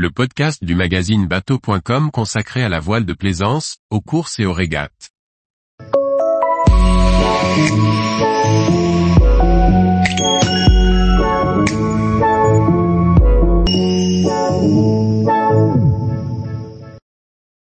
le podcast du magazine bateau.com consacré à la voile de plaisance, aux courses et aux régates.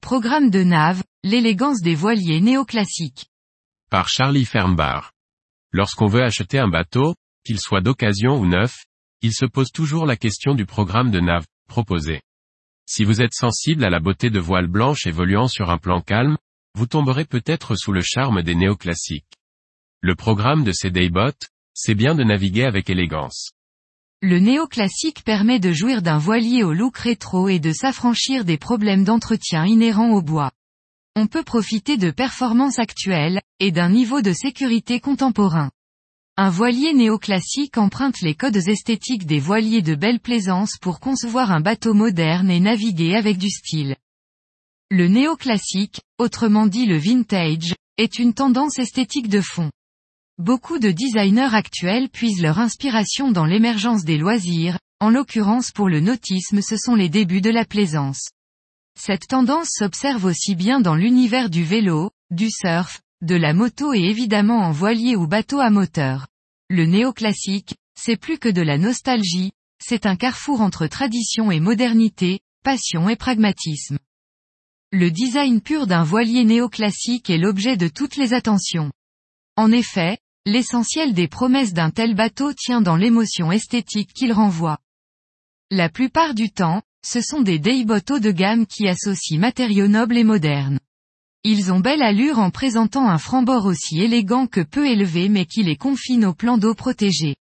Programme de Nave, l'élégance des voiliers néoclassiques. Par Charlie Fernbar. Lorsqu'on veut acheter un bateau, qu'il soit d'occasion ou neuf, il se pose toujours la question du programme de Nave proposé. Si vous êtes sensible à la beauté de voiles blanches évoluant sur un plan calme, vous tomberez peut-être sous le charme des néoclassiques. Le programme de ces daybots, c'est bien de naviguer avec élégance. Le néoclassique permet de jouir d'un voilier au look rétro et de s'affranchir des problèmes d'entretien inhérents au bois. On peut profiter de performances actuelles, et d'un niveau de sécurité contemporain. Un voilier néoclassique emprunte les codes esthétiques des voiliers de belle plaisance pour concevoir un bateau moderne et naviguer avec du style. Le néoclassique, autrement dit le vintage, est une tendance esthétique de fond. Beaucoup de designers actuels puisent leur inspiration dans l'émergence des loisirs, en l'occurrence pour le nautisme ce sont les débuts de la plaisance. Cette tendance s'observe aussi bien dans l'univers du vélo, du surf, de la moto et évidemment en voilier ou bateau à moteur. Le néoclassique, c'est plus que de la nostalgie, c'est un carrefour entre tradition et modernité, passion et pragmatisme. Le design pur d'un voilier néoclassique est l'objet de toutes les attentions. En effet, L'essentiel des promesses d'un tel bateau tient dans l'émotion esthétique qu'il renvoie. La plupart du temps, ce sont des daybots haut de gamme qui associent matériaux nobles et modernes. Ils ont belle allure en présentant un franc-bord aussi élégant que peu élevé mais qui les confine au plan d'eau protégé.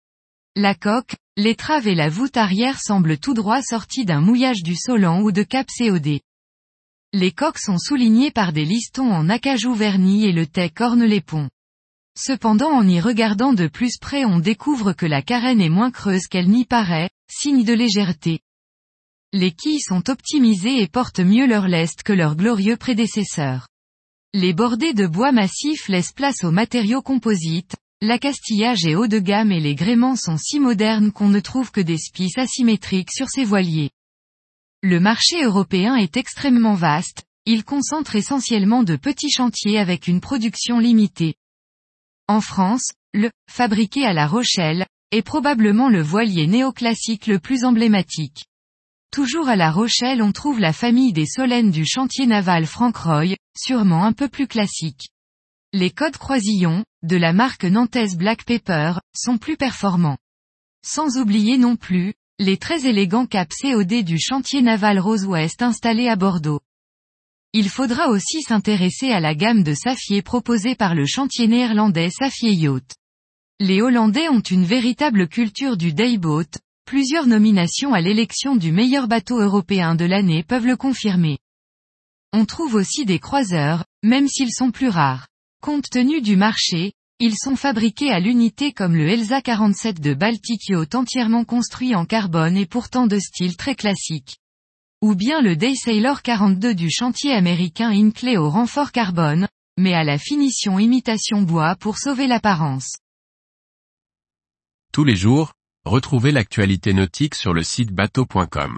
La coque, l'étrave et la voûte arrière semblent tout droit sortis d'un mouillage du Solan ou de Cap COD. Les coques sont soulignées par des listons en acajou vernis et le tech orne les ponts. Cependant en y regardant de plus près on découvre que la carène est moins creuse qu'elle n'y paraît, signe de légèreté. Les quilles sont optimisées et portent mieux leur lest que leurs glorieux prédécesseurs. Les bordées de bois massif laissent place aux matériaux composites, l'accastillage est haut de gamme et les gréements sont si modernes qu'on ne trouve que des spices asymétriques sur ces voiliers. Le marché européen est extrêmement vaste, il concentre essentiellement de petits chantiers avec une production limitée. En France, le, fabriqué à La Rochelle, est probablement le voilier néoclassique le plus emblématique. Toujours à La Rochelle on trouve la famille des Solènes du chantier naval Frank Roy, sûrement un peu plus classique. Les codes croisillons, de la marque nantaise Black Pepper, sont plus performants. Sans oublier non plus, les très élégants caps COD du chantier naval Rose-Ouest installé à Bordeaux. Il faudra aussi s'intéresser à la gamme de Safier proposée par le chantier néerlandais Safier Yacht. Les Hollandais ont une véritable culture du dayboat, plusieurs nominations à l'élection du meilleur bateau européen de l'année peuvent le confirmer. On trouve aussi des croiseurs, même s'ils sont plus rares. Compte tenu du marché, ils sont fabriqués à l'unité comme le Elsa 47 de Baltic Yacht entièrement construit en carbone et pourtant de style très classique ou bien le Daysailor 42 du chantier américain Inclay au renfort carbone, mais à la finition imitation bois pour sauver l'apparence. Tous les jours, retrouvez l'actualité nautique sur le site bateau.com.